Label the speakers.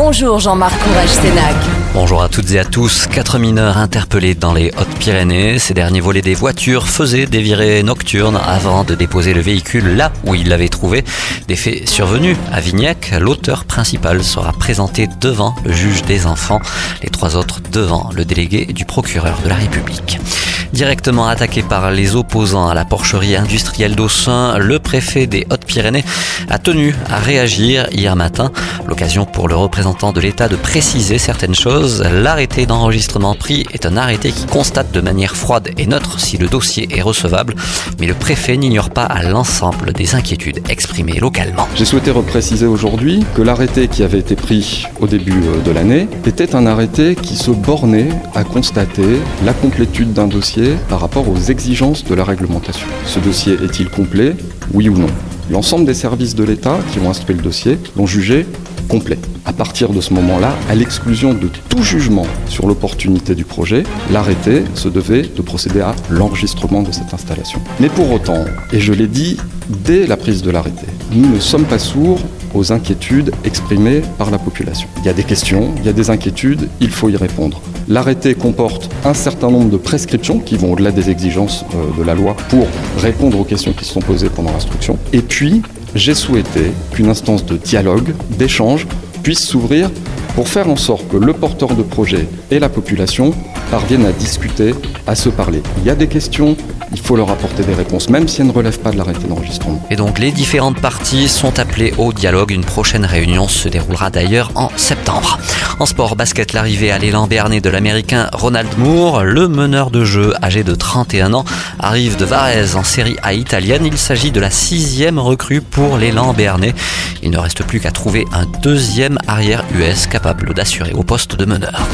Speaker 1: Bonjour Jean-Marc Courage Sénac.
Speaker 2: Bonjour à toutes et à tous. Quatre mineurs interpellés dans les Hautes-Pyrénées. Ces derniers volaient des voitures, faisaient des virées nocturnes avant de déposer le véhicule là où ils l'avaient trouvé. Des faits survenus à Vignac. L'auteur principal sera présenté devant le juge des enfants. Les trois autres devant le délégué du procureur de la République. Directement attaqué par les opposants à la porcherie industrielle d'Aussin, le préfet des Hautes-Pyrénées a tenu à réagir hier matin. L'occasion pour le représentant de l'État de préciser certaines choses. L'arrêté d'enregistrement pris est un arrêté qui constate de manière froide et neutre si le dossier est recevable, mais le préfet n'ignore pas à l'ensemble des inquiétudes exprimées localement.
Speaker 3: J'ai souhaité repréciser aujourd'hui que l'arrêté qui avait été pris au début euh, de l'année était un arrêté qui se bornait à constater la complétude d'un dossier par rapport aux exigences de la réglementation. Ce dossier est-il complet? Oui ou non? L'ensemble des services de l'État qui ont instruit le dossier l'ont jugé complet. À partir de ce moment-là, à l'exclusion de tout jugement sur l'opportunité du projet, l'arrêté se devait de procéder à l'enregistrement de cette installation. Mais pour autant, et je l'ai dit dès la prise de l'arrêté, nous ne sommes pas sourds aux inquiétudes exprimées par la population. Il y a des questions, il y a des inquiétudes, il faut y répondre. L'arrêté comporte un certain nombre de prescriptions qui vont au-delà des exigences euh, de la loi pour répondre aux questions qui sont posées pendant l'instruction. Et puis, j'ai souhaité qu'une instance de dialogue, d'échange, puisse s'ouvrir pour faire en sorte que le porteur de projet et la population parviennent à discuter, à se parler. Il y a des questions, il faut leur apporter des réponses, même si elles ne relèvent pas de l'arrêté d'enregistrement.
Speaker 2: Et donc les différentes parties sont appelées au dialogue. Une prochaine réunion se déroulera d'ailleurs en septembre. En sport basket, l'arrivée à l'élan béarnais de l'américain Ronald Moore, le meneur de jeu âgé de 31 ans, arrive de Varese en série A italienne. Il s'agit de la sixième recrue pour l'élan béarnais. Il ne reste plus qu'à trouver un deuxième arrière US capable d'assurer au poste de meneur.